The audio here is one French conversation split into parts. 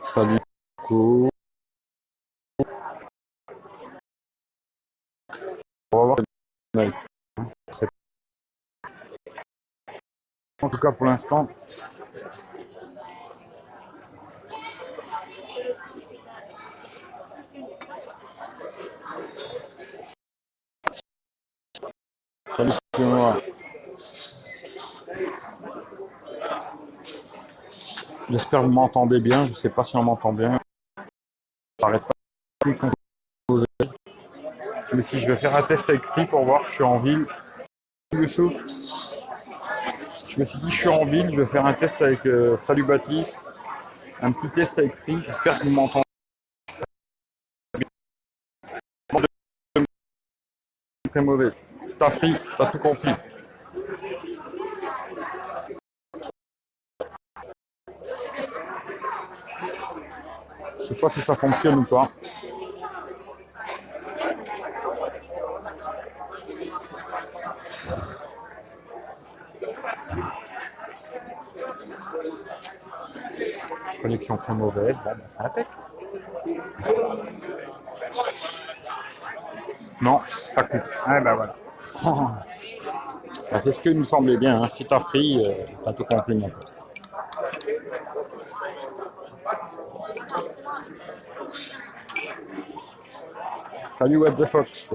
Salut. On va voir. En tout cas, pour l'instant, J'espère que vous m'entendez bien. Je sais pas si on m'entend bien. Ça arrête pas. Mais si je vais faire un test avec Free pour voir, je suis en ville. Le souffle. Je me suis dit, je suis en ville, je vais faire un test avec euh, Salut Baptiste. Un petit test avec Free. J'espère que vous m'entendez. Très mauvais. T'as Free, t'as tout compris. Je sais pas si ça fonctionne ou pas. Connexion très mauvaise. Bon, ben, ça répète. Non, ça coupe. Ah ben voilà. Ben, c'est ce que me semblait bien. Hein. Si t'as free, euh, t'as tout compris. Salut What the Fox.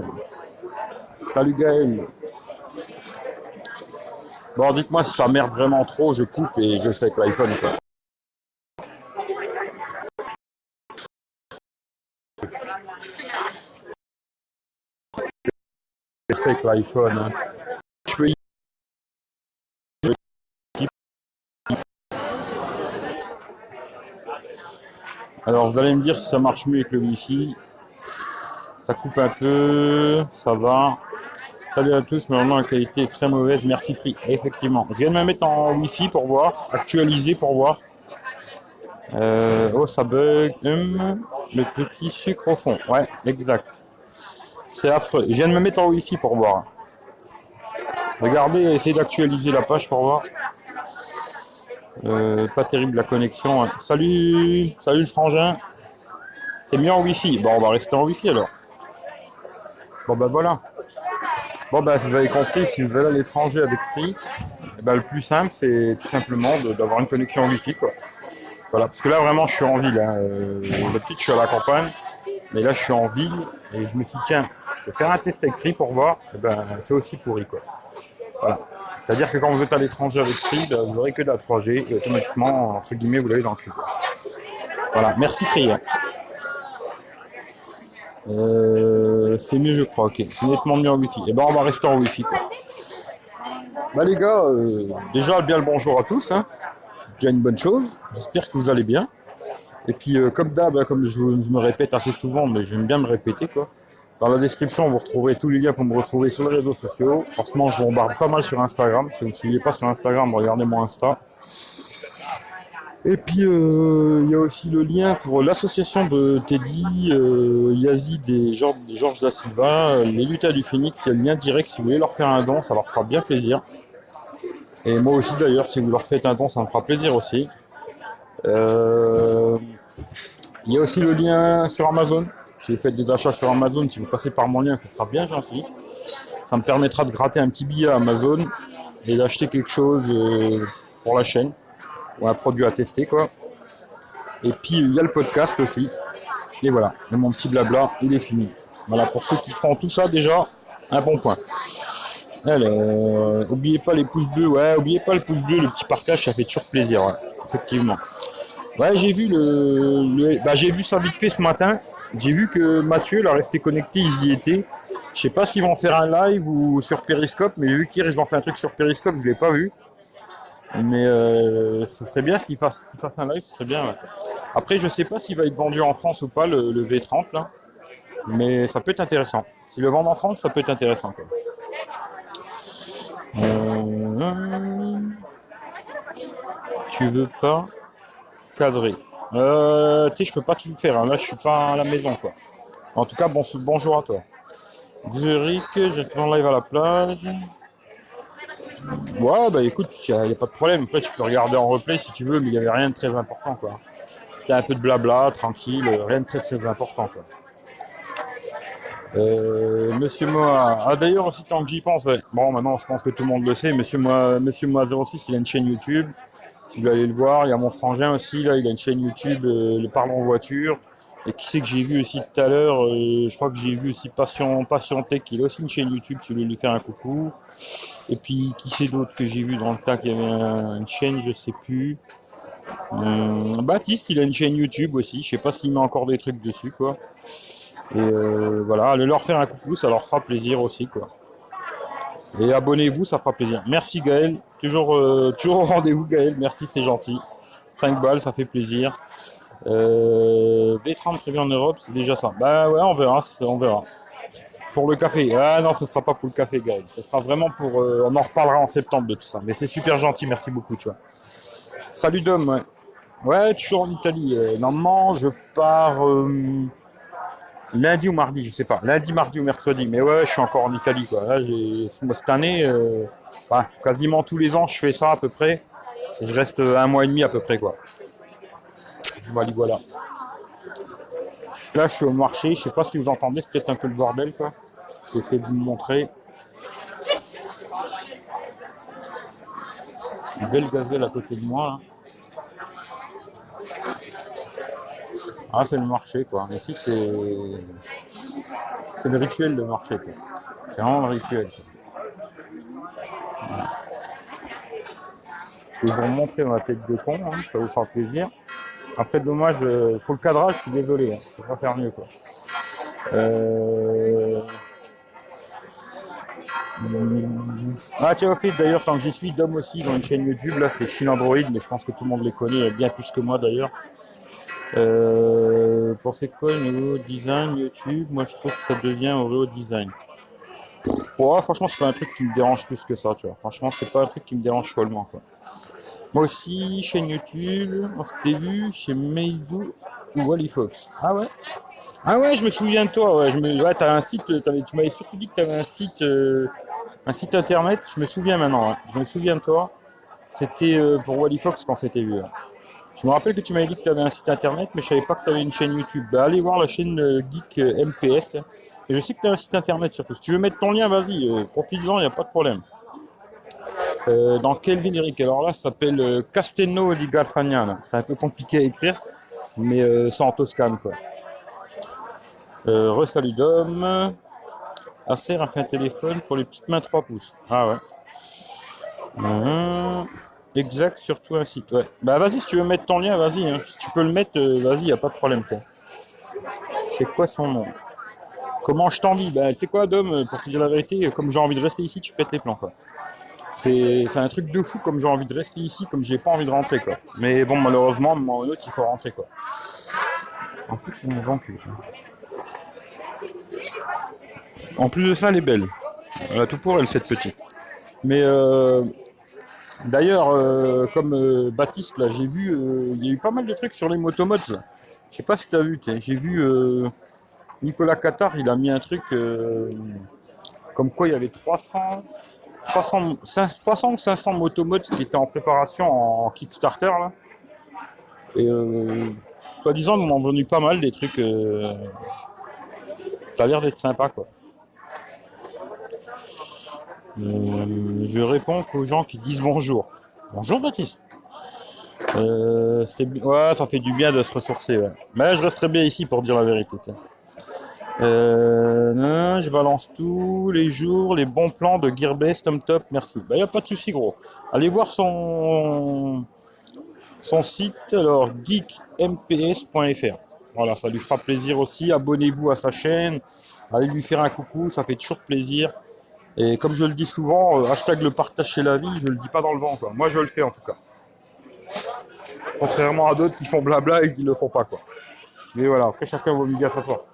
Salut Gaël. Bon, dites-moi si ça merde vraiment trop, je coupe et je fais avec l'iPhone. quoi. Je fais avec l'iPhone. hein. Alors, vous allez me dire si ça marche mieux avec le Wi-Fi. Ça coupe un peu, ça va. Salut à tous, mais vraiment la qualité est très mauvaise. Merci Free. Effectivement. Je viens de me mettre en Wi-Fi pour voir, actualiser pour voir. Euh, oh, ça bug. Hum, le petit sucre au fond. Ouais, exact. C'est affreux. Je viens de me mettre en Wi-Fi pour voir. Regardez, essayez d'actualiser la page pour voir. Euh, pas terrible la connexion. hein. Salut, salut le frangin. C'est mieux en Wi-Fi. Bon, on va rester en Wi-Fi alors. Bon, bah voilà. Bon, bah vous avez compris, si vous allez à l'étranger avec prix, eh ben, le plus simple, c'est tout simplement d'avoir une connexion Wi-Fi. Quoi. Voilà, parce que là, vraiment, je suis en ville. Hein. Euh, je suis à la campagne, mais là, je suis en ville et je me suis dit, tiens, je vais faire un test avec Free pour voir. Eh ben, c'est aussi pourri. Quoi. Voilà. C'est-à-dire que quand vous êtes à l'étranger avec Free, ben, vous n'aurez que de la 3G et automatiquement, entre guillemets, vous l'avez dans le cul. Voilà, merci Free. Euh, c'est mieux, je crois. Ok, c'est nettement mieux en Wi-Fi. Et ben, on va rester en Wi-Fi. Quoi. Bah les gars, euh, déjà bien le bonjour à tous. Hein. Déjà une bonne chose. J'espère que vous allez bien. Et puis euh, comme d'hab, hein, comme je, je me répète assez souvent, mais j'aime bien me répéter quoi. Dans la description, vous retrouverez tous les liens pour me retrouver sur les réseaux sociaux. Moment, je bombarde pas mal sur Instagram. Si vous ne me suivez pas sur Instagram, regardez mon Insta. Et puis, euh, il y a aussi le lien pour l'association de Teddy, euh, Yazid et Georges, Da Silva, euh, les lutteurs du Phoenix. Il y a le lien direct si vous voulez leur faire un don, ça leur fera bien plaisir. Et moi aussi d'ailleurs, si vous leur faites un don, ça me fera plaisir aussi. Euh, il y a aussi le lien sur Amazon. Si vous faites des achats sur Amazon, si vous passez par mon lien, ça sera bien gentil. Ça me permettra de gratter un petit billet à Amazon et d'acheter quelque chose euh, pour la chaîne ou un produit à tester quoi. Et puis il y a le podcast aussi. Et voilà, et mon petit blabla, il est fini. Voilà, pour ceux qui feront tout ça déjà, un bon point. Alors, oubliez pas les pouces bleus, ouais, oubliez pas le pouce bleu, le petit partage, ça fait toujours plaisir, ouais, effectivement. Ouais, j'ai vu le, le- bah, j'ai vu ça vite fait ce matin. J'ai vu que Mathieu, là, resté connecté, ils y étaient. Je sais pas s'ils vont faire un live ou sur Periscope, mais vu qu'ils ont fait un truc sur Periscope, je l'ai pas vu. Mais euh, ce serait bien qu'ils fassent un live, ce serait bien. Après, je sais pas s'il va être vendu en France ou pas, le, le V30, là. Mais ça peut être intéressant. S'ils le vendent en France, ça peut être intéressant. Quoi. Euh, Tu veux pas cadrer Euh, tu sais, je peux pas tout faire. hein. Là, je suis pas à la maison, quoi. En tout cas, bon, bonjour à toi. Zurich, j'ai en live à la plage. Ouais, bah écoute, il n'y a, pas de problème. Après, tu peux regarder en replay si tu veux, mais il n'y avait rien de très important, quoi. C'était un peu de blabla, tranquille, rien de très très important, quoi. Euh, Monsieur Moa. Ah d'ailleurs aussi tant que j'y pense, bon maintenant je pense que tout le monde le sait, Monsieur Moa, Monsieur Moa 06 il a une chaîne YouTube. Tu dois aller le voir. Il y a mon frangin aussi là, il a une chaîne YouTube, euh, le parle en voiture. Et qui c'est que j'ai vu aussi tout à l'heure euh, Je crois que j'ai vu aussi Passion, Passion Tech, qui a aussi une chaîne YouTube, si vous voulez lui faire un coucou. Et puis qui c'est d'autre que j'ai vu dans le tas qui avait un- une chaîne, je sais plus. Hum, Baptiste, il a une chaîne YouTube aussi. Je sais pas s'il met encore des trucs dessus quoi. Et euh, voilà, allez leur faire un coucou, ça leur fera plaisir aussi quoi. Et abonnez-vous, ça fera plaisir. Merci Gaël, toujours, euh, toujours au rendez-vous Gaël, merci c'est gentil. 5 balles, ça fait plaisir. Euh, B30 prévu en Europe, c'est déjà ça. Bah ouais, on verra, on verra. Pour le café, ah non, ce sera pas pour le café Gaël, ce sera vraiment pour... euh, on en reparlera en septembre de tout ça. Mais c'est super gentil, merci beaucoup, tu vois. Salut Dom, ouais. Toujours en Italie. Euh, normalement, je pars... euh, Lundi ou mardi, je sais pas. Lundi, mardi ou mercredi. Mais ouais, je suis encore en Italie, quoi. Cette année, euh, quasiment tous les ans, je fais ça à peu près. Je reste un mois et demi à peu près, quoi. Voilà, voilà. Là, je suis au marché. Je sais pas si vous entendez, c'est peut-être un peu le bordel, quoi. J'essaie de vous montrer. Une belle gazelle à côté de moi. Ah, c'est le marché, quoi. Ici, c'est. C'est le rituel de marché, quoi. C'est vraiment le rituel. Je vais vous montrer ma tête de con, hein, ça vous fera plaisir. Après, dommage, euh, pour le cadrage, je suis désolé, hein, je peux pas faire mieux, quoi. Euh... Ah, au fait, d'ailleurs, quand j'y suis, Dom aussi, ils ont une chaîne YouTube, là, c'est Chine Android, mais je pense que tout le monde les connaît, bien plus que moi, d'ailleurs. Euh, pensez quoi au niveau design YouTube? Moi je trouve que ça devient Oreo design. Ouais, franchement, c'est pas un truc qui me dérange plus que ça, tu vois. Franchement, c'est pas un truc qui me dérange follement, quoi. Moi aussi, chaîne YouTube, on s'était vu chez Meizu ou Wally Fox. Ah ouais? Ah ouais, je me souviens de toi, ouais. Je me... ouais t'as un site, t'avais- tu m'avais surtout dit que tu avais un site, euh, un site internet, je me souviens maintenant, ouais. Je me souviens de toi. C'était euh, pour Wally Fox quand c'était vu. Je me rappelle que tu m'avais dit que tu avais un site internet, mais je savais pas que tu avais une chaîne YouTube. Bah, allez voir la chaîne euh, Geek MPS. Et je sais que tu as un site internet surtout. Si tu veux mettre ton lien, vas-y, profite-en, il n'y a pas de problème. Euh, dans quelle ville, Eric Alors là, ça s'appelle euh, di Garfagnana. C'est un peu compliqué à écrire, mais euh, c'est en Toscane, quoi. Euh, Resalut Dom. Acer a fait un téléphone pour les petites mains 3 pouces. Ah ouais. Exact, surtout un site, ouais. Bah vas-y, si tu veux mettre ton lien, vas-y. hein. Si tu peux le mettre, vas-y, y a pas de problème, quoi. C'est quoi son nom? Comment je t'envie Bah tu sais quoi, Dom, pour te dire la vérité, comme j'ai envie de rester ici, tu pètes les plans, quoi. C'est un truc de fou, comme j'ai envie de rester ici, comme j'ai pas envie de rentrer, quoi. Mais bon, malheureusement, à un moment ou autre, il faut rentrer, quoi. En plus, vent cul, ça. En plus de ça, elle est belle. Elle a tout pour elle, cette petite. Mais euh, D'ailleurs, euh, comme euh, Baptiste, là, j'ai vu, il y a eu pas mal de trucs sur les motomods. Je sais pas si tu as vu, j'ai vu Nicolas Qatar, il a mis un truc comme quoi il y avait 300, 300, 500 300 ou 500 motomods qui étaient en préparation en Kickstarter. Là. Et euh, soi-disant, on en a venu pas mal des trucs. euh, ça a l'air d'être sympa, quoi. Euh, je réponds qu'aux gens qui disent bonjour. Bonjour Baptiste. Ouais, ça fait du bien de se ressourcer. Mais je resterai bien ici pour dire la vérité. Euh, je balance tous les jours les bons plans de Gearbest, Tom Top, merci. Bah, y a pas de souci, gros. Allez voir son son site, alors geekmps.fr. Voilà, ça lui fera plaisir aussi. Abonnez-vous à sa chaîne. Allez lui faire un coucou, ça fait toujours plaisir. Et comme je le dis souvent, euh, hashtag le partage chez la vie, je le dis pas dans le vent. Quoi. Moi, je le fais en tout cas. Contrairement à d'autres qui font blabla et qui le font pas. quoi. Mais voilà, après chacun vaut mieux très fort.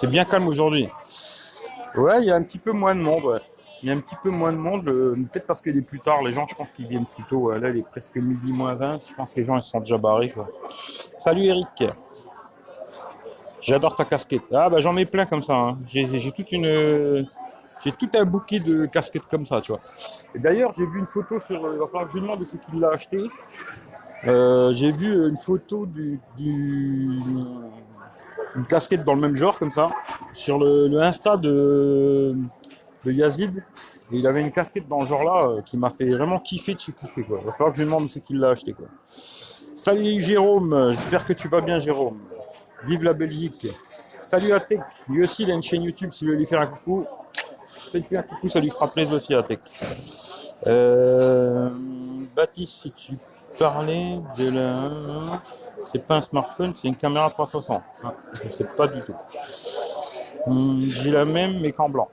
C'est bien calme aujourd'hui. Ouais, il y a un petit peu moins de monde, ouais. Il y a un petit peu moins de monde, euh, peut-être parce qu'il est plus tard. Les gens, je pense qu'ils viennent plus tôt. Là, il est presque midi moins 20. Je pense que les gens, ils sont déjà barrés, quoi. Salut Eric. J'adore ta casquette. Ah, bah j'en ai plein comme ça. hein. J'ai toute une. J'ai tout un bouquet de casquettes comme ça, tu vois. Et d'ailleurs, j'ai vu une photo sur. euh, Il va falloir que je demande de ce qu'il l'a acheté. Euh, j'ai vu une photo du, du- une casquette dans le même genre comme ça sur le, Insta de, de Yazid. Et il avait une casquette dans ce genre-là euh, qui m'a fait vraiment kiffer de chez kiffer quoi. Il va falloir que je lui demande ce qu'il l'a acheté quoi. Salut Jérôme, j'espère que tu vas bien Jérôme. Vive la Belgique. Salut Atec, lui aussi il a une chaîne YouTube, si vous voulez lui faire un coucou, faites-lui un coucou, ça lui fera plaisir aussi Atec. Euh, Baptiste, si tu parlais de la... C'est pas un smartphone, c'est une caméra 360. Ah, je sais pas du tout. Hum, J'ai la même, mais qu'en blanc.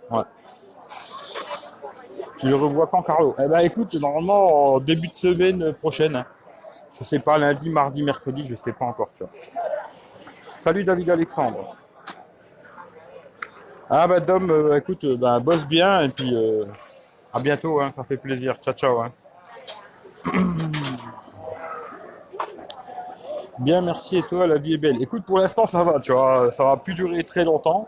Tu le revois quand, Carlo Eh ben, écoute, normalement, en début de semaine prochaine. hein. Je sais pas, lundi, mardi, mercredi, je sais pas encore. Salut David Alexandre. Ah bah Dom, euh, écoute, euh, bah, bosse bien et puis euh, à bientôt, hein, ça fait plaisir. Ciao ciao. hein. Bien, merci et toi, la vie est belle. Écoute, pour l'instant ça va, tu vois, ça va plus durer très longtemps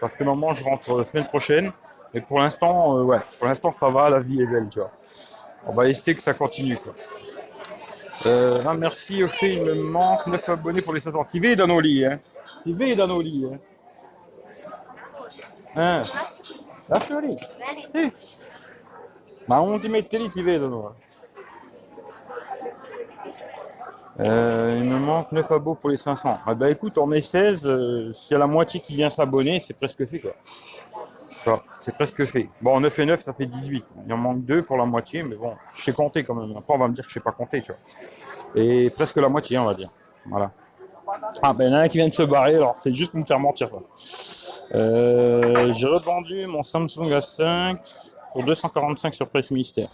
parce que normalement je rentre la semaine prochaine. Mais pour l'instant, euh, ouais, pour l'instant ça va, la vie est belle, tu vois. On va essayer que ça continue, quoi. Euh, ah, merci, au fait, il me manque 9 abonnés pour les 60. Qui veut dans nos lits, hein. Qui veut dans nos lits, hein. Hein. Lasciali. Sì. Ma non ti metti lì, ti vedono. Euh, il me manque 9 abos pour les 500. Ah bah écoute, on est 16. euh, S'il y a la moitié qui vient s'abonner, c'est presque fait quoi. C'est presque fait. Bon, 9 et 9, ça fait 18. Il en manque 2 pour la moitié, mais bon, je sais compter quand même. Après, on va me dire que je sais pas compter, tu vois. Et presque la moitié, on va dire. Voilà. Ah, ben il y en a un qui vient de se barrer, alors c'est juste pour me faire mentir. quoi. Euh, J'ai revendu mon Samsung A5 pour 245 sur Presse Ministère.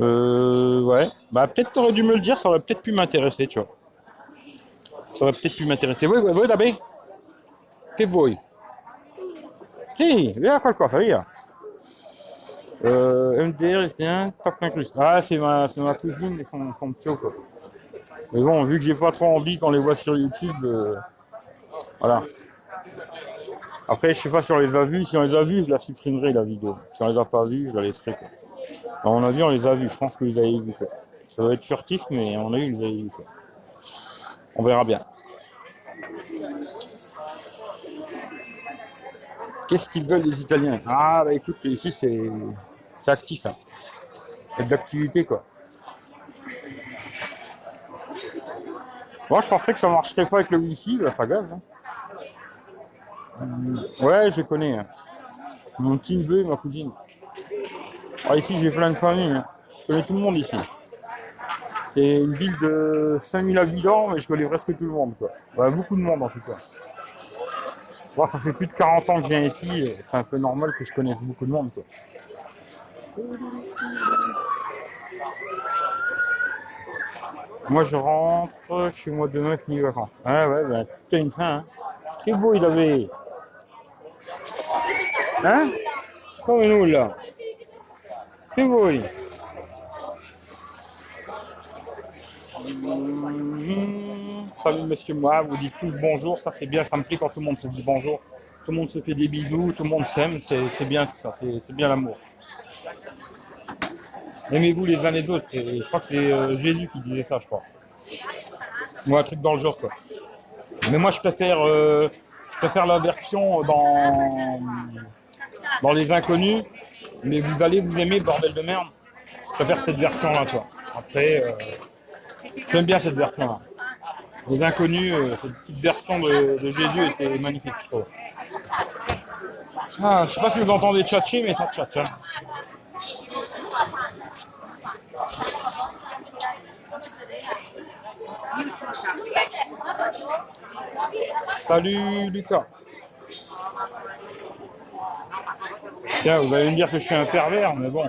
Euh, ouais. Bah, peut-être t'aurais dû me le dire, ça aurait peut-être pu m'intéresser, tu vois. Ça aurait peut-être pu m'intéresser. Voi, voi, voi da bene? Che vuoi? Sì, via qualcosa, via. Euh, MDR, tiens, toc inclus. Ah, c'est ma, c'est ma cousine et son, son petit quoi. Mais bon, vu que j'ai pas trop envie qu'on les voit sur YouTube, euh, voilà. Après, je sais pas si on les a vus. Si on les a vus, je la supprimerai la vidéo. Si on les a pas vus, je la laisserai. Quoi. À mon avis, on les a vus. Je pense que vous avez vu. Quoi. Ça doit être furtif, mais à mon avis, vous avez vu. Quoi. On verra bien. Qu'est-ce qu'ils veulent les Italiens? Ah, bah écoute, ici c'est c'est actif. Hein. Y a de l'activité, quoi. Moi, je pensais que ça marcherait pas avec le Wi-Fi, bah, ça gaz. Hein. Hum, Ouais, je les connais. hein. Mon petit neveu et ma cousine. Ah, ici, j'ai plein de familles. Je connais tout le monde ici. C'est une ville de 5000 habitants, mais je connais presque tout le monde. Quoi. Beaucoup de monde en tout cas. Moi, ça fait plus de 40 ans que je viens ici, c'est un peu normal que je connaisse beaucoup de monde. Quoi. Moi, je rentre chez moi demain, fini les vacances. Ah ouais, bah, t'as une fin. Hein. Che vuoi da bere? Hein? Come nulla? Che Mhm. Salut monsieur moi, vous dites tous bonjour, ça c'est bien, ça me plaît quand tout le monde se dit bonjour. Tout le monde se fait des bisous, tout le monde s'aime, c'est bien ça, c'est bien l'amour. Aimez-vous les uns les autres, je crois que c'est euh, Jésus qui disait ça, je crois. Ou un truc dans le genre quoi. Mais moi je préfère, euh, je préfère la version dans, dans les inconnus, mais vous allez vous aimer, bordel de merde. Je préfère cette version là, toi. Après, euh, j'aime bien cette version là. Les inconnus, euh, cette petite version de, de Jésus était magnifique, je trouve. Ah, je sais pas si vous entendez tchatcher, mais ça tchatche. hein. Salut Lucas. Tiens, vous allez me dire que je suis un pervers, mais bon,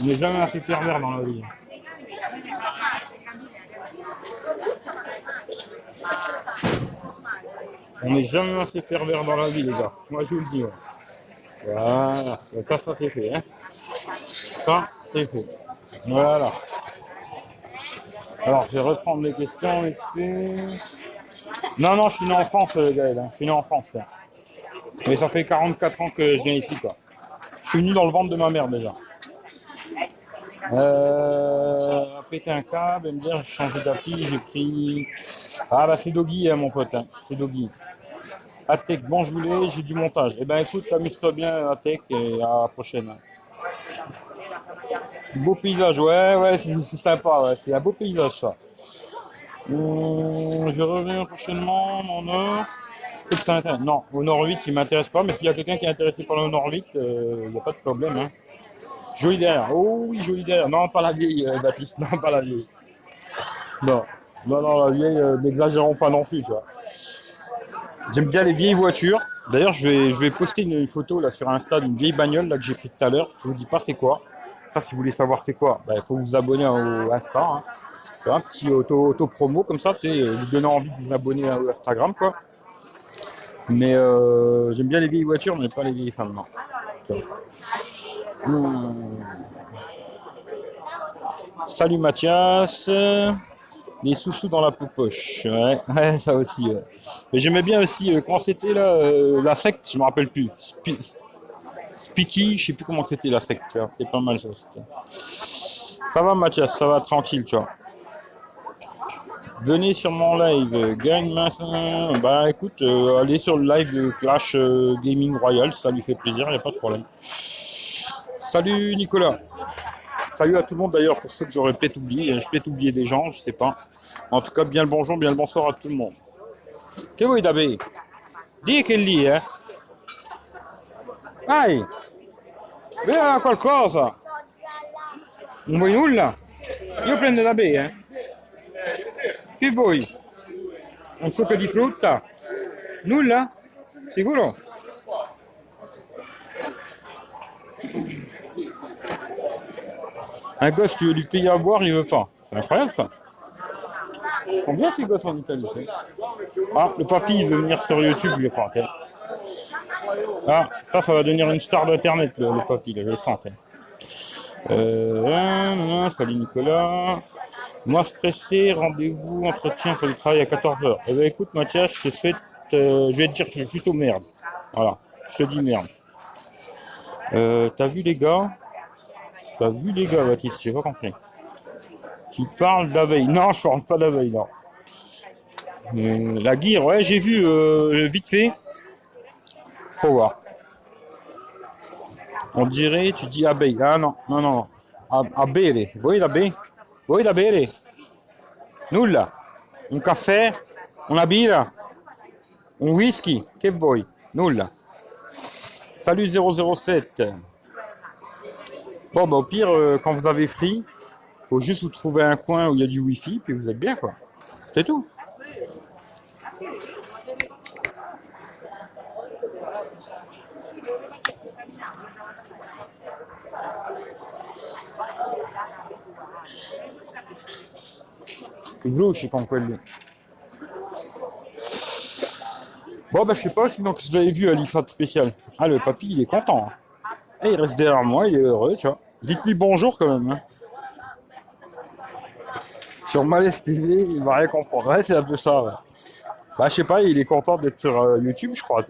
on n'est jamais assez pervers dans la vie. On n'est jamais assez pervers dans la vie, les gars. Moi, je vous le dis. Voilà, ça, ça c'est fait. Hein. Ça, c'est fait. Voilà. Alors, je vais reprendre les questions. Non, non, je suis né en France, Gaël. Hein. Je suis né en France. Mais ça fait 44 ans que je viens ici, quoi. Je suis venu dans le ventre de ma mère, déjà. Euh, péter un câble, me dire, j'ai changé d'appli, j'ai pris... Ah bah c'est Doggy, hein, mon pote, hein. c'est Doggy. Atec, bon je voulais, j'ai du montage. Eh ben écoute, amuse-toi bien Atec et à la prochaine. Beau paysage, ouais, ouais, c'est sympa, c'est un beau paysage ça. Hum, je reviens prochainement en Nord. Non, au Nord 8, il m'intéresse pas, mais s'il y a quelqu'un qui est intéressé par le Nord 8, euh, il n'y a pas de problème. Hein. Joli derrière. Oh oui, joli derrière. Non, pas la vieille, euh, Baptiste. Non, pas la vieille. Non, non, non, la vieille, euh, n'exagérons pas non plus. J'aime bien les vieilles voitures. D'ailleurs, je vais, je vais poster une, photo là sur Insta d'une vieille bagnole là, que j'ai pris tout à l'heure. Je vous dis pas c'est quoi. Ça, si vous voulez savoir c'est quoi, il faut vous abonner au Insta. Hein. Un petit auto, auto promo comme ça, euh, vous donner envie de vous abonner à Instagram quoi. Mais euh, j'aime bien les vieilles voitures, mais pas les vieilles femmes, non. Hmm. Salut Mathias. Les sous-sous dans la poche. Ouais, ouais ça aussi. Mais j'aimais bien aussi, euh, quand c'était là, euh, la secte, je me rappelle plus. Speaky, je sais plus comment c'était la secte, C'est pas mal ça. Ça va Mathias, ça va tranquille, tu vois. Venez sur mon live, gagne matin. Bah écoute, euh, allez sur le live de Clash Gaming Royal, ça lui fait plaisir, il n'y a pas de problème. Salut Nicolas. Salut à tout le monde d'ailleurs pour ceux que j'aurais peut-être oublié. Je peut-être oublier des gens, je sais pas. En tout cas, bien le bonjour, bien le bonsoir à tout le monde. Che vuoi da bere? Dì che lì, eh? Vai! Beva qualcosa! Non vuoi nulla? Io prendo da bere, eh? Che vuoi? Un succo di frutta? Nulla? Sicuro? Un gosse, tu veux lui payer à boire, il veut pas. C'est incroyable ça. Ils sont bien ces gosses en Italie. Ah, le papy, il veut venir sur YouTube, je crois. Ah, ça, ça va devenir une star d'internet, le, le, papy, je le sens. Euh, salut Nicolas. Moi stressé, rendez-vous, entretien pour le travail à 14h. Eh bien écoute Mathias, je euh, je vais te dire que je suis plutôt merde. Voilà, je te dis merde. Euh, T'as vu les gars? T'as vu les gars Baptiste, j'ai pas compris. Tu parles d'abeille. Non, je parle pas d'abeille, non. Euh, la guire, ouais, j'ai vu vite fait. Faut voir. On dirait, tu dis abeille. Ah non, non, non. A, bere. Vuoi da Vuoi da bere? Un caffè? Una birra? Un whisky? Che vuoi? Nulla. Salut 007. Bon, bah, au pire, euh, quand vous avez free, faut juste vous trouver un coin où il y a du wifi, puis vous êtes bien, quoi. C'est tout. Bon, bah, je sais pas, sinon que vous avez vu à spécial? Ah, le papy, il est content. Hein. Et il reste derrière moi, il est heureux, tu vois. Dites-lui bonjour quand même. Sur Malaise TV, il va rien comprendre. Ouais, c'est un peu ça. Bah, je sais pas, il est content d'être sur euh, YouTube, je crois.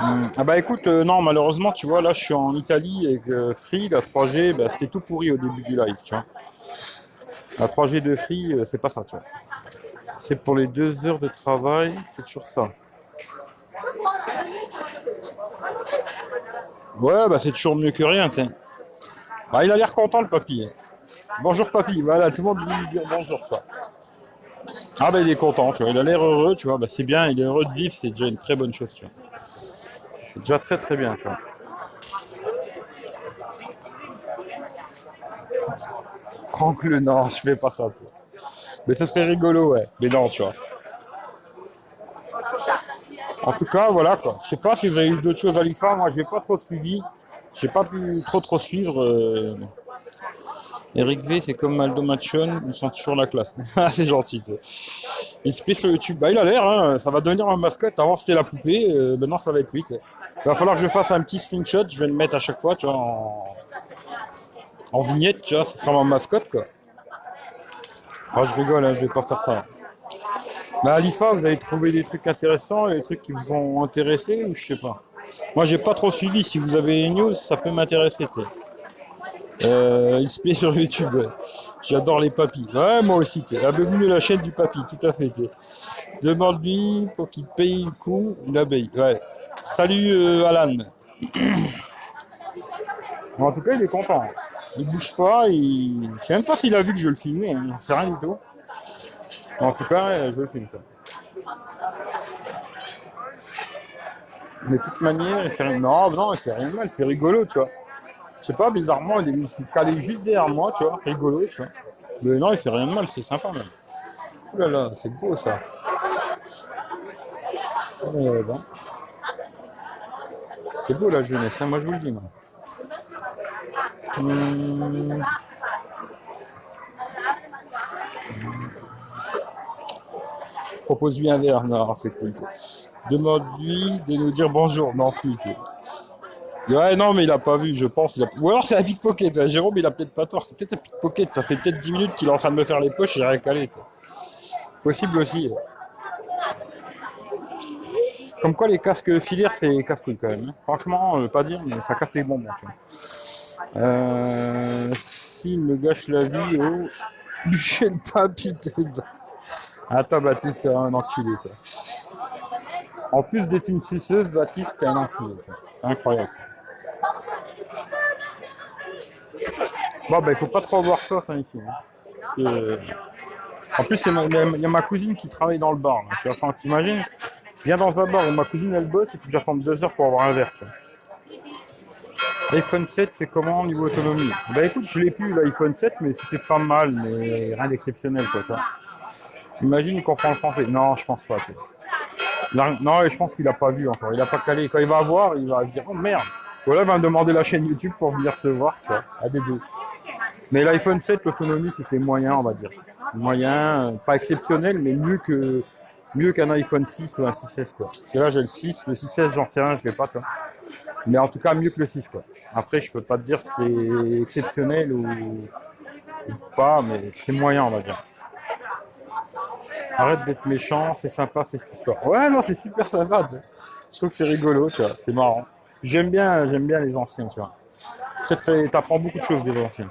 Hmm. Ah bah écoute, euh, non, malheureusement, tu vois, là, je suis en Italie et que Free, la 3G, bah, c'était tout pourri au début du live, tu vois. La 3G de Free, euh, c'est pas ça, tu vois. C'est pour les deux heures de travail, c'est toujours ça. Ouais, bah c'est toujours mieux que rien, tiens. Bah, il a l'air content, le papy. Bonjour, papy. Voilà, tout le monde lui dit bonjour, quoi. Ah, bah, il est content, tu vois. Il a l'air heureux, tu vois. Bah, c'est bien, il est heureux de vivre, c'est déjà une très bonne chose, tu vois. C'est déjà très, très bien, tu vois. Franck-le, non, je fais pas ça, Mais ce serait rigolo, ouais. Mais non, tu vois. En tout cas, voilà quoi. Je sais pas si vous avez eu d'autres choses à l'IFA. Moi, je n'ai pas trop suivi. J'ai pas pu trop trop suivre. Euh. Eric V, c'est comme Maldo Machon, ils sont toujours la classe. C'est gentil. Il se plaît sur YouTube. Bah, il a l'air, hein, ça va devenir ma mascotte. Avant, c'était la poupée. Euh, maintenant, ça va être lui. Il va falloir que je fasse un petit screenshot. Je vais le mettre à chaque fois, tu vois, en vignette, tu vois. Ce sera ma mascotte, quoi. Ah, je rigole, hein, je vais pas faire ça. Bah, à l'IFA, vous avez trouvé des trucs intéressants, des trucs qui vous ont intéressé ou je sais pas. Moi, j'ai pas trop suivi. Si vous avez une news, ça peut m'intéresser. Euh, il se plaît sur YouTube. J'adore les papis. Ouais, moi aussi. Abonne la chaîne du papy, tout à fait. Demande-lui pour qu'il paye le coup l'abeille. Ouais. Salut euh, Alan. en tout cas, il est content. Il bouge pas. Il... Je sais même pas s'il a vu que je le filmais. Hein. C'est rien du tout. En tout cas, je le filme. Mais de toute manière, il fait rien. Non, non, il fait rien de mal. C'est rigolo, tu vois. Je sais pas, bizarrement, il est calé juste derrière moi, tu vois, rigolo, tu vois. Mais non, il fait rien de mal, c'est sympa même. Oh là là, c'est beau ça. C'est beau la jeunesse, hein, moi je vous le dis. Moi. Hum... Propose-lui un verre, non, c'est cool. Demande-lui de nous dire bonjour, non plus. Ouais, non, mais il a pas vu, je pense. Ou alors c'est un pickpocket. Jérôme, il a peut-être pas tort. C'est peut-être un pickpocket. Ça fait peut-être 10 minutes qu'il est en train de me faire les poches et j'ai rien calé. Possible aussi. Comme quoi, les casques filaires, c'est casse-couille quand même. Hein. Franchement, euh, pas dire, mais ça casse les bonbons. Euh, S'il me gâche la vie au bûcher de papy. Attends, Baptiste, t'es un enculé. En plus d'être une suceuse, Baptiste, t'es un enculé. Incroyable. Bon, ben, il faut pas trop avoir ça, ici. Hein. En plus, il y a ma cousine qui travaille dans le bar. Tu vois, t'imagines? Je viens dans un bar où ma cousine elle bosse et faut que j'attende deux heures pour avoir un verre. L'iPhone 7, c'est comment au niveau autonomie? Bah écoute, je l'ai plus l'iPhone 7, mais c'était pas mal, mais rien d'exceptionnel quoi. Ça. Imagine qu'on comprend le français. Non, je pense pas. non, je pense qu'il a pas vu encore. Il a pas calé. Quand il va voir, il va se dire oh merde. Voilà, il va me demander la chaîne YouTube pour venir se voir, tu vois, à des deux. Mais l'iPhone 7, l'autonomie, c'était moyen, on va dire. Moyen, pas exceptionnel, mais mieux que mieux qu'un iPhone 6 ou un 6S, quoi. Parce que là, j'ai le 6, le 6S, j'en sais rien, je l'ai pas, toi. Mais en tout cas, mieux que le 6, quoi. Après, je peux pas te dire si c'est exceptionnel ou, pas, mais c'est moyen, on va dire. Arrête d'être méchant, c'est sympa, c'est histoire. Ouais, non, c'est super sympa. Je trouve que c'est rigolo, tu vois, c'est marrant. J'aime bien, j'aime bien les anciens, tu vois. Très, très, t'apprends beaucoup de choses des anciens.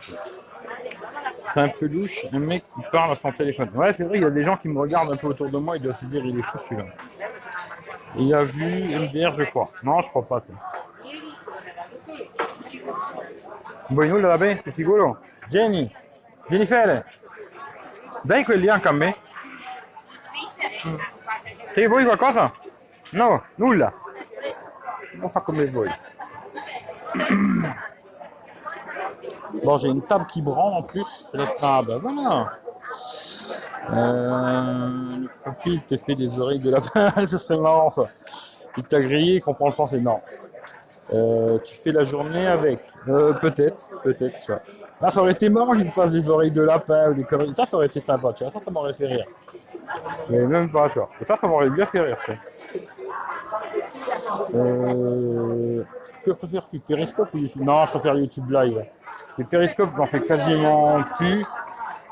C'est un peu louche, un mec qui parle à son téléphone. Ouais, c'est vrai, il y a des gens qui me regardent un peu autour de moi, ils doivent se dire, il est fou celui-là. Il a vu MDR, je crois. Non, je crois pas. Vuoi nulla da bene? Sei sicuro? Jenny? Jennifer? Dai quelli anche a me? Te vuoi qualcosa? No, nulla. On fa comme vous Bon, j'ai une table qui branle en plus. C'est la table. Voilà. Euh, le papy, il te fait des oreilles de lapin. Ce serait marrant ça. Il t'a grillé, il comprend le français. Non. Euh, tu fais la journée avec. Euh, peut-être, peut-être, tu vois. Ah, ça aurait été marrant qu'il me fasse des oreilles de lapin ou des conneries. Ça, ça aurait été sympa, tu vois. Ça, ça m'aurait fait rire. Mais même pas, tu vois. ça, ça m'aurait bien fait rire, tu vois. Euh, que préfères-tu Periscope ou YouTube? Non, je préfère YouTube Live. Les Periscope, j'en fais quasiment plus.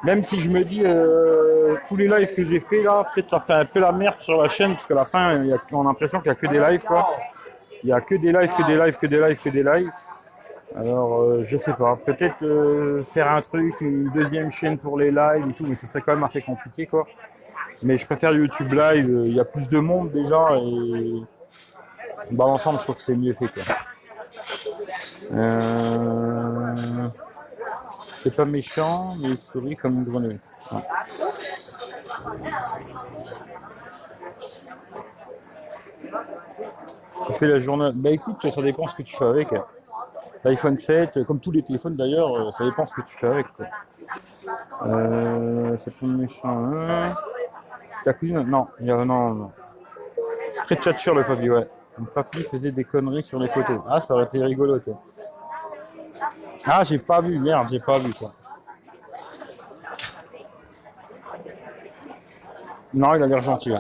Même si je me dis, euh, tous les lives que j'ai fait là, peut-être ça fait un peu la merde sur la chaîne, parce qu'à la fin, on a l'impression qu'il n'y a que des lives, quoi. Il n'y a que des lives, que des lives, que des lives, que des lives. Alors, euh, je sais pas. Peut-être euh, faire un truc, une deuxième chaîne pour les lives et tout, mais ce serait quand même assez compliqué, quoi. Mais je préfère YouTube Live. Il y a plus de monde déjà et dans l'ensemble, je trouve que c'est mieux fait. Euh... C'est pas méchant, mais il sourit comme une grenouille. Tu fais la journée. Bah écoute, ça dépend ce que tu fais avec. L'iPhone 7, comme tous les téléphones d'ailleurs, euh, ça dépend ce que tu fais avec. Euh, c'est pas méchant. Hein. Ta cuisine Non, non, non. Très tchatcheur le papier, ouais. Mon papy faisait des conneries sur les photos. Ah, ça aurait été rigolo, toi. Ah, j'ai pas vu, merde, j'ai pas vu, quoi. Non, il a l'air gentil.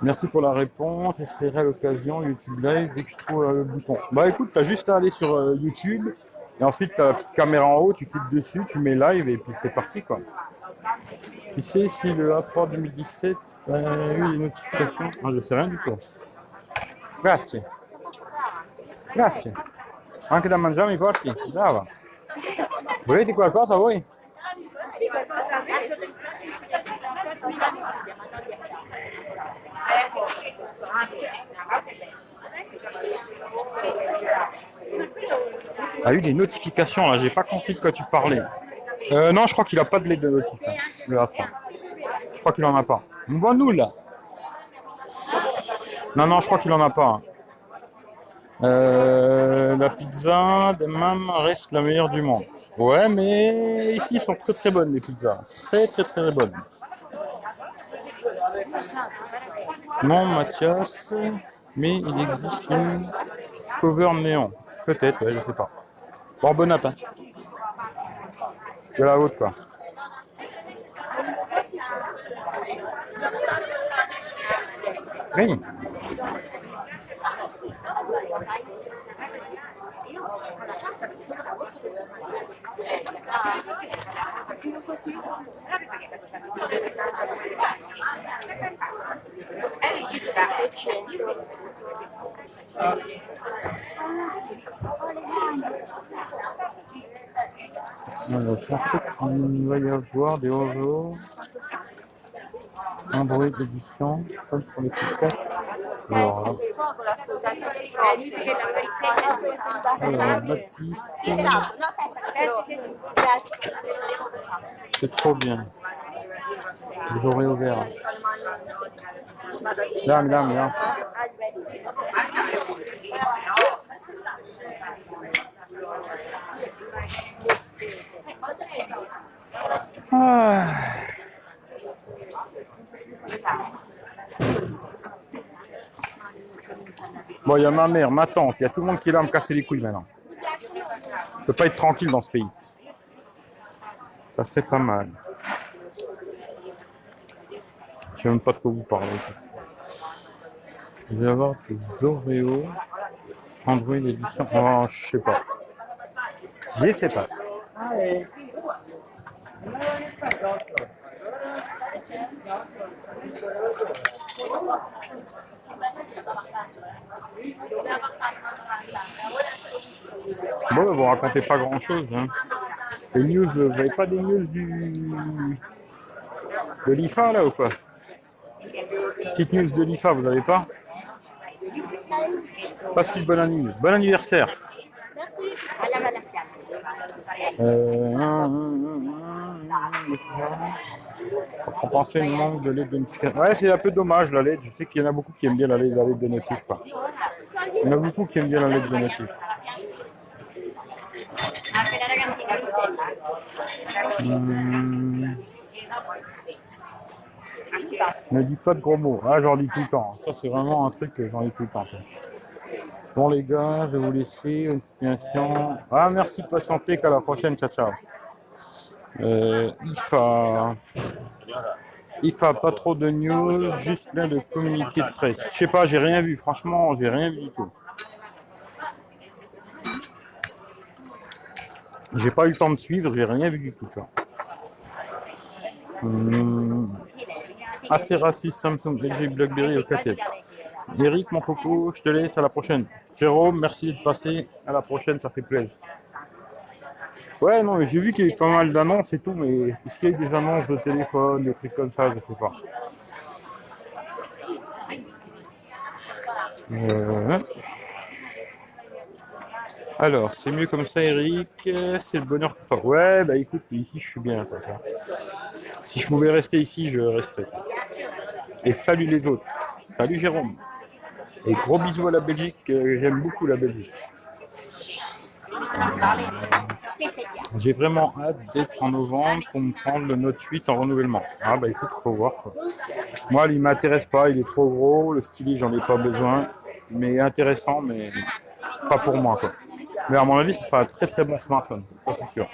Merci pour la réponse. J'essaierai l'occasion YouTube Live dès que je trouve euh, le bouton. Bah écoute, t'as juste à aller sur euh, YouTube et ensuite t'as la petite caméra en haut, tu cliques dessus, tu mets live et puis c'est parti quoi. Tu sais si le rapport 2017 a eu des notifications ah, Je sais rien du tout. Grazie. Grazie. Anche da mangiare mi porti? Brava. Volete qualcosa voi? A eu des notifications là, j'ai pas compris de quoi tu parlais. Euh, non, je crois qu'il a pas de lait de notif. hein, le Apple. Je crois qu'il en a pas. Bon nous là. Non, non, je crois qu'il en a pas. hein. Euh, la pizza de Mam reste la meilleure du monde. Ouais, mais ici ils sont très très bonnes les pizzas. Très très très bonnes. Non, Mathias, mais il existe une cover néon. Peut-être, ouais, je sais pas. Bon, bon appétit. De la haute, quoi. Oui. Alors, je pensais qu'il va y avoir des oiseaux. Un bruit d'édition, comme sur les podcasts. Alors, là. Alors, Baptiste, c'est trop bien. Aurez ouvert. Là, là. Ah. Bon, il y a ma mère, ma tante, il y a tout le monde qui est là à me casser les couilles maintenant. Je peux pas être tranquille dans ce pays. Ça serait pas mal. Je sais même pas de quoi vous parlez. Je vais avoir des Oreo. Android édition. Oh, je sais pas. Je sais pas. Bon, vous racontez pas grand chose. Hein. Les news, vous avez pas des news du. de l'IFA là ou quoi? Petite news de l'IFA, vous avez pas? Passe une bonne année. Bon anniversaire. Euh. Pour compenser le manque de notification. Ouais, c'est un peu dommage la LED. Je sais qu'il y en a beaucoup qui aiment bien la LED, la LED de notif. quoi. Il y en a beaucoup qui aiment bien la LED de notif. Hum. Ne dis pas de gros mots. Ah, j'en dis tout le temps. Ça, c'est vraiment un truc que j'en dis tout le temps. quoi. Bon, les gars, je vais vous laisser une continuation. Ah, merci de patienter. Qu'à la prochaine. Ciao, ciao. Euh, IFA. IFA, pas trop de news, juste plein de communiqués de presse. Je sais pas, j'ai rien vu. Franchement, j'ai rien vu du tout. J'ai pas eu le temps de suivre, j'ai rien vu du tout. tu vois. Hum, assez raciste Samsung, LG, Blackberry, Alcatel. Eric, mon coco, je te laisse à la prochaine. Jérôme, merci de passer. À la prochaine, ça fait plaisir. Ouais, non, mais j'ai vu qu'il y avait pas mal d'annonces et tout, mais est-ce qu'il y a des annonces de téléphone, des trucs comme ça, je sais pas. Euh, Alors, c'est mieux comme ça, Eric. C'est le bonheur que pas. Ouais, bah écoute, ici je suis bien. Si je pouvais rester ici, je resterais. Et salut les autres. Salut Jérôme. Et gros bisous à la Belgique. euh, J'aime beaucoup la Belgique. J'ai vraiment hâte d'être en novembre pour me prendre le Note 8 en renouvellement. Ah bah écoute, faut voir. Moi, il m'intéresse pas, il est trop gros, le stylet, j'en ai pas besoin. Mais intéressant, mais pas pour moi. Mais à mon avis, ce sera un très très bon smartphone, ça c'est sûr.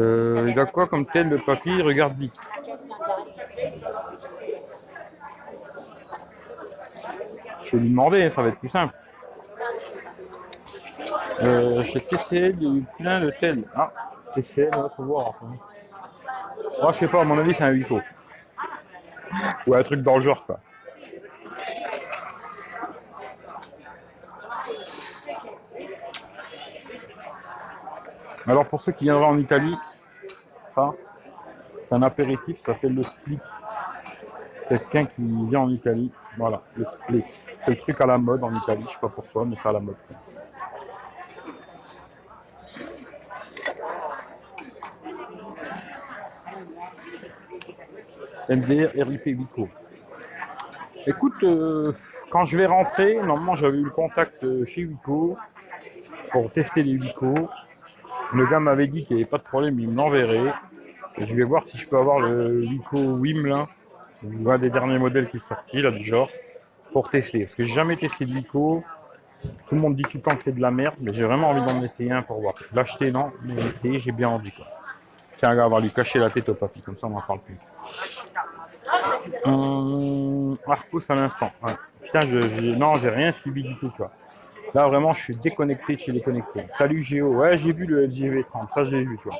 Euh, il a quoi comme tel le papy Regarde vite. Vais lui demander, ça va être plus simple. Euh, chez TCL, il y a eu plein de tels. Ah, TCL, on va voir. Moi, je sais pas, à mon avis, c'est un 8 Ou un truc dans le genre, quoi. Alors, pour ceux qui viendraient en Italie, ça, c'est un apéritif, ça s'appelle le split. Quelqu'un qui vient en Italie, voilà. C'est le truc à la mode en Italie, je sais pas pourquoi, mais c'est à la mode. MDR RIP Vico. Écoute, euh, quand je vais rentrer, normalement j'avais eu le contact euh, chez Wico pour tester les Wico. Le gars m'avait dit qu'il n'y avait pas de problème, il me l'enverrait. je vais voir si je peux avoir le Wico Wim là, un des derniers modèles qui est sorti là du genre, pour tester. Parce que j'ai jamais testé de Wico. Tout le monde dit tout le temps que c'est de la merde, mais j'ai vraiment envie d'en essayer un pour voir. L'acheter non, mais l'essayer j'ai bien envie quoi. Tiens, gars, on va lui cacher la tête au papy, comme ça on n'en parle plus. Arcos à l'instant. Putain, je, non, j'ai rien suivi du tout, tu vois. Là, vraiment, je suis déconnecté de chez déconnecté. Salut Géo. Ouais, j'ai vu le LG V30. Ça, j'ai vu, tu vois.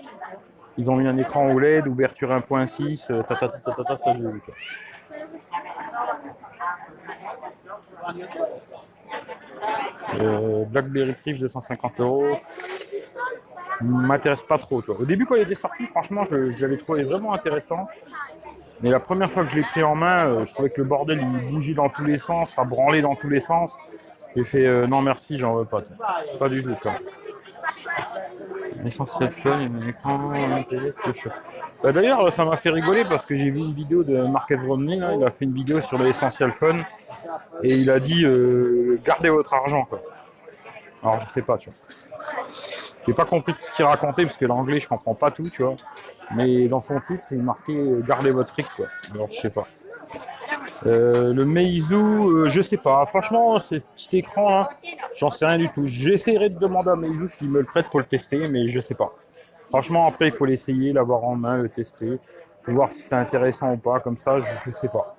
Ils ont mis un écran OLED, ouverture 1.6, euh, ta, ta, ta, ta, ta, ça, vois. Euh, Blackberry Trip 250 euros m'intéresse pas trop. Tu vois. Au début, quand il était sorti, franchement, je, je l'avais trouvé vraiment intéressant. Mais la première fois que je l'ai pris en main, euh, je trouvais que le bordel il bougeait dans tous les sens, ça branlait dans tous les sens. J'ai fait euh, non merci, j'en veux pas. Pas du tout. Quoi. L'essentiel fun, et écran, bah, D'ailleurs, ça m'a fait rigoler parce que j'ai vu une vidéo de Marquez Romney, là, il a fait une vidéo sur l'essentiel fun et il a dit euh, gardez votre argent. Quoi. Alors je sais pas, tu vois. J'ai pas compris tout ce qu'il racontait parce que l'anglais je comprends pas tout, tu vois. Mais dans son titre, il marquait euh, Gardez votre fric, quoi. Alors, je sais pas. Euh, le Meizu, euh, je sais pas. Franchement, ce petit écran, hein, j'en sais rien du tout. J'essaierai de demander à Meizu s'il me le prête pour le tester, mais je sais pas. Franchement, après, il faut l'essayer, l'avoir en main, le tester, pour voir si c'est intéressant ou pas. Comme ça, je, sais pas.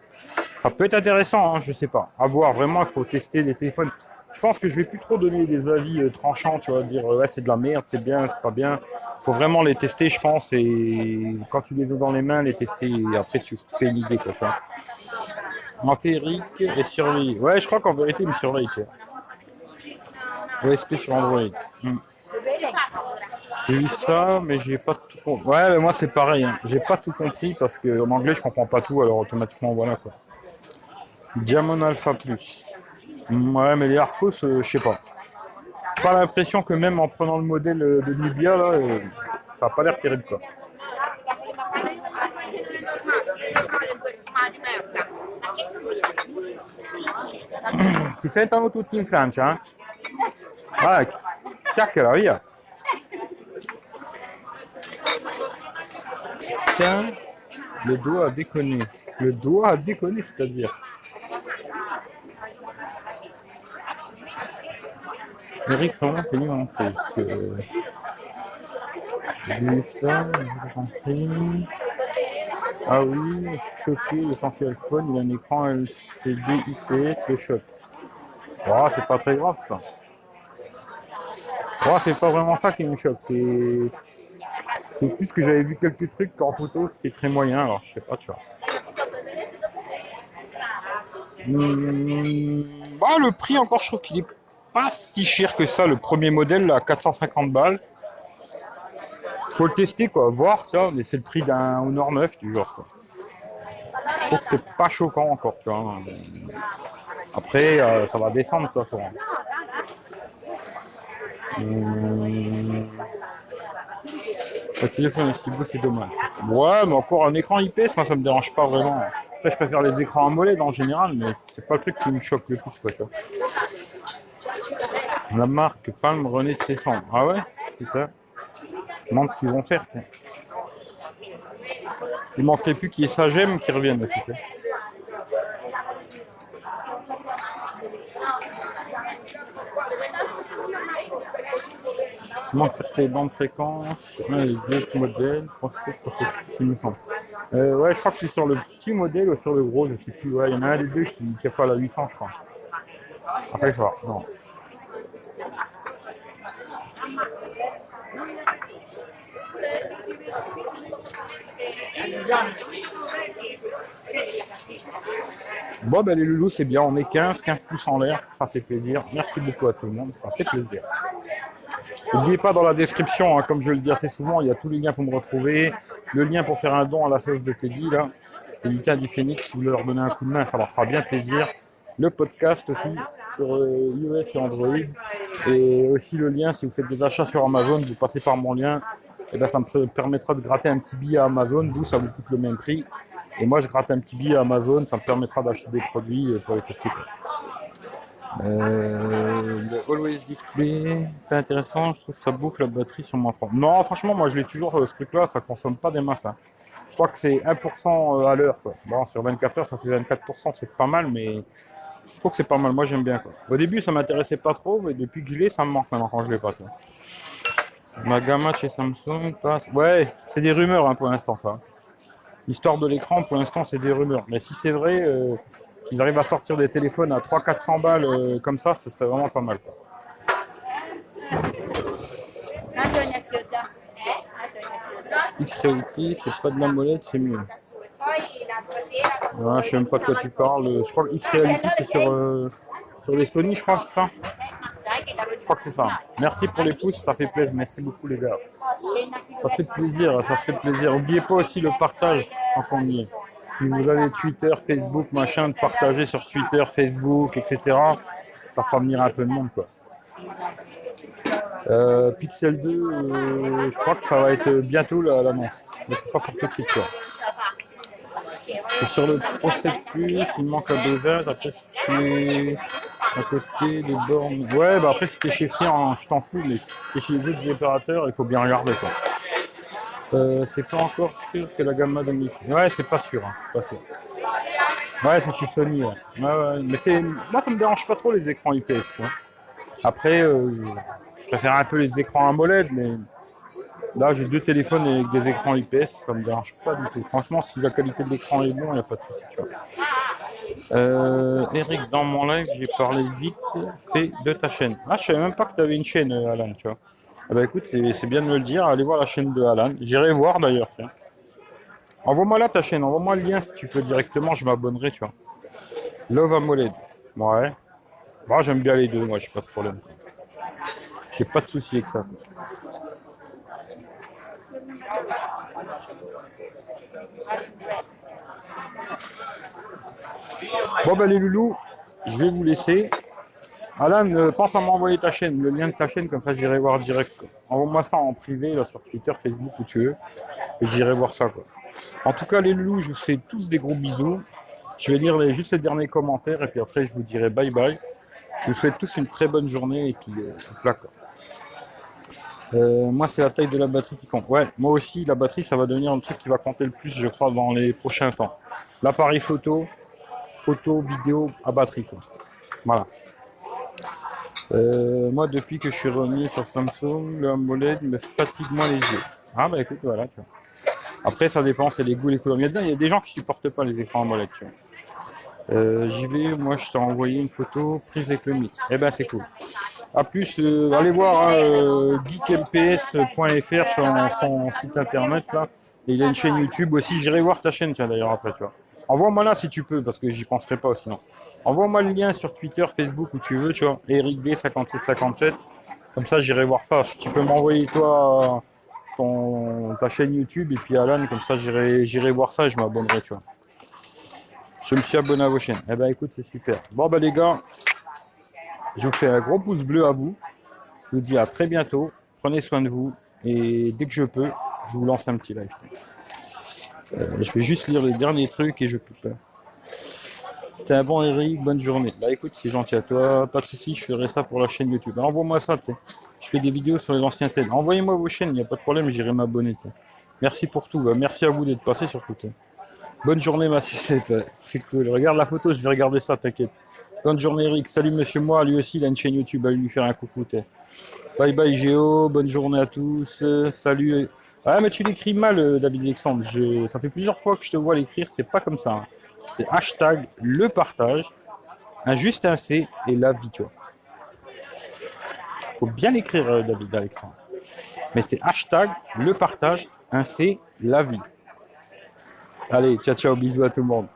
Ça peut être intéressant, hein, je sais pas. À voir. Vraiment, il faut tester les téléphones. Je pense que je vais plus trop donner des avis tranchants, tu vois, dire ouais, c'est de la merde, c'est bien, c'est pas bien faut vraiment les tester, je pense, et quand tu les as dans les mains, les tester, et après tu fais une idée, quoi. Eric et surveille. Ouais, je crois qu'en vérité, il me surveille. OSP sur Android. Hmm. J'ai vu ça, mais j'ai pas tout compris. Ouais, mais moi c'est pareil, hein. j'ai pas tout compris parce qu'en anglais je comprends pas tout, alors automatiquement voilà quoi. Diamond Alpha Plus. Hmm, ouais, mais les Arcos, euh, je sais pas pas l'impression que même en prenant le modèle de Nubia, là, euh, ça n'a pas l'air terrible. Quoi. Si sentono tutti in Francia? Vai, chiacchiera, via. Tiens, le doigt a déconné. Le doigt a déconné, c'est-à-dire. Eric, comment c'est lui rentrer que... J'ai vu ça, j'ai rentré. Ah oui, choqué, l'essentiel phone, il a un écran LCD IPS, le choc. Oh, c'est pas très grave ça. Oh, c'est pas vraiment ça qui me choque, c'est. C'est plus que j'avais vu quelques trucs qu'en photo c'était très moyen, alors je sais pas, tu vois. Mmh, bah, le prix encore, je trouve qu'il est pas si cher que ça, le premier modèle à 450 balles. Faut le tester, quoi, voir, ça, mais c'est le prix d'un Honor 9 du genre, quoi. Je trouve que c'est pas choquant encore, tu vois. Après, euh, ça va descendre, de toute façon. Hum... Le téléphone c'est dommage. Ouais, mais encore un écran IPS, moi ça me dérange pas vraiment. Après, je préfère les écrans AMOLED en général, mais c'est pas le truc qui me choque le plus, quoi, tu vois. La marque Palm René de Cesson. Ah ouais? C'est ça? Je demande ce qu'ils vont faire. Il manquerait plus qu'il y ait Sagem qui revienne aussi. Il manque les bandes fréquences, les deux modèles. Euh, ouais, je crois que c'est sur le petit modèle ou sur le gros, je sais plus. Ouais, il y en a un des deux qui, qui a pas la 800, je crois. Après, ça non. Bon, ben les loulous, c'est bien. On est 15, 15 pouces en l'air. Ça fait plaisir. Merci beaucoup à tout le monde. Ça fait plaisir. N'oubliez pas dans la description, hein, comme je le dis assez souvent, il y a tous les liens pour me retrouver. Le lien pour faire un don à la sauce de Teddy, là. Teddy du Phoenix, si vous leur donner un coup de main, ça leur fera bien plaisir. Le podcast aussi sur euh, iOS et Android. Et aussi le lien, si vous faites des achats sur Amazon, vous passez par mon lien. Et ça me permettra de gratter un petit billet à Amazon, d'où ça vous coûte le même prix. Et moi, je gratte un petit billet à Amazon, ça me permettra d'acheter des produits euh, pour les tester. Euh, Always Display, c'est intéressant, je trouve que ça bouffe la batterie sur mon écran. Non, franchement, moi je l'ai toujours, euh, ce truc-là, ça consomme pas des masses. Hein. Je crois que c'est 1% euh, à l'heure. Bon, sur 24 heures, ça fait 24%, c'est pas mal, mais je trouve que c'est pas mal. Moi, j'aime bien. Quoi. Au début, ça m'intéressait pas trop, mais depuis que je l'ai, ça me manque maintenant quand je l'ai pas. Gamme chez Samsung passe. Ouais, c'est des rumeurs hein, pour l'instant, ça. L'histoire de l'écran, pour l'instant, c'est des rumeurs. Mais si c'est vrai, euh, qu'ils arrivent à sortir des téléphones à 300-400 balles euh, comme ça, ce serait vraiment pas mal. Quoi. X-Reality, c'est pas de la molette, c'est mieux. Ouais, je sais même pas de quoi tu parles. Je crois que X-Reality, c'est sur, euh, sur les Sony, je crois, c'est ça Je crois que c'est ça. Merci pour les pouces, ça fait plaisir. Merci beaucoup, les gars. Ça fait plaisir, ça fait plaisir. N'oubliez pas aussi le partage quand on y est. Si vous avez Twitter, Facebook, machin, de partager sur Twitter, Facebook, etc., ça fera venir un peu de monde, quoi. Euh, Pixel 2, euh, je crois que ça va être bientôt l'annonce. Mais c'est pas pour tout quoi. Et sur le Pro 7 Plus, il manque un dosage. Après, si à côté des bornes. Ouais, bah après, si t'es chez Free, je t'en fous, mais si t'es chez les autres opérateurs, il faut bien regarder, quoi. Euh, c'est pas encore sûr que la gamme de Ouais, c'est pas sûr, hein, c'est pas sûr. Ouais, c'est chez Sony, ouais. ouais, Mais c'est, moi, ça me dérange pas trop les écrans IPS. Après, euh, je préfère un peu les écrans AMOLED, mais là, j'ai deux téléphones avec des écrans IPS, ça me dérange pas du tout. Franchement, si la qualité de l'écran est bon, il n'y a pas de souci. Euh, Eric, dans mon live, j'ai parlé vite de ta chaîne. Ah, je savais même pas que tu avais une chaîne, Alan, tu vois. Ah bah écoute, c'est bien de me le dire. Allez voir la chaîne de Alan. J'irai voir d'ailleurs. Envoie-moi là ta chaîne. Envoie-moi le lien si tu peux directement. Je m'abonnerai, tu vois. Love AMOLED. Ouais. Moi, j'aime bien les deux. Moi, j'ai pas de problème. J'ai pas de souci avec ça. Bon ben les loulous, je vais vous laisser. Alan, euh, pense à m'envoyer ta chaîne, le lien de ta chaîne, comme ça j'irai voir direct. Envoie-moi ça en privé, là, sur Twitter, Facebook, où tu veux, et j'irai voir ça. En tout cas, les loups, je vous fais tous des gros bisous. Je vais lire juste les derniers commentaires, et puis après, je vous dirai bye bye. Je vous souhaite tous une très bonne journée, et puis euh, euh, moi, c'est la taille de la batterie qui compte. Ouais, moi aussi, la batterie, ça va devenir le truc qui va compter le plus, je crois, dans les prochains temps. L'appareil photo, photo, vidéo à batterie. Quoi. Voilà. Euh, moi, depuis que je suis remis sur Samsung, le AMOLED me fatigue moins les yeux. Ah bah écoute, voilà, tu vois. Après, ça dépend, c'est les goûts, les couleurs. Il y, a, des gens qui supportent pas les écrans AMOLED, tu vois. Euh, j'y vais, moi je t'ai envoyé une photo prise avec le mix. Eh ben c'est cool. A plus, euh, allez voir hein, geekmps.fr sur son site internet là. Et il a une chaîne YouTube aussi. J'irai voir ta chaîne tiens d'ailleurs après tu vois. Envoie-moi là si tu peux, parce que j'y penserai pas sinon. Envoie-moi le lien sur Twitter, Facebook, où tu veux, tu vois. Eric B5757. Comme ça, j'irai voir ça. Si tu peux m'envoyer toi ton, ta chaîne YouTube et puis Alan, comme ça, j'irai voir ça et je m'abonnerai, tu vois. Je me suis abonné à vos chaînes. Eh ben, écoute, c'est super. Bon, ben, les gars, je vous fais un gros pouce bleu à vous. Je vous dis à très bientôt. Prenez soin de vous. Et dès que je peux, je vous lance un petit live. Euh, je vais juste lire les derniers trucs et je coupe. T'es un bon Eric, bonne journée. Bah écoute, c'est gentil à toi. Pas de soucis, je ferai ça pour la chaîne YouTube. Envoie-moi ça, tu sais. Je fais des vidéos sur les anciens tels. Envoyez-moi vos chaînes, il n'y a pas de problème, j'irai m'abonner. Merci pour tout. Bah, merci à vous d'être passé surtout. Bonne journée, ma sucette. C'est cool. Regarde la photo, je vais regarder ça, t'inquiète. Bonne journée Eric, salut monsieur moi, lui aussi il a une chaîne YouTube, allez lui faire un coucou. Bye bye Géo, bonne journée à tous, salut. Ah mais tu l'écris mal euh, David Alexandre, ça fait plusieurs fois que je te vois l'écrire, c'est pas comme ça. Hein. C'est hashtag le partage, un juste un C et la victoire. Faut bien l'écrire euh, David Alexandre. Mais c'est hashtag le partage, un C, la vie. Allez, ciao ciao, bisous à tout le monde.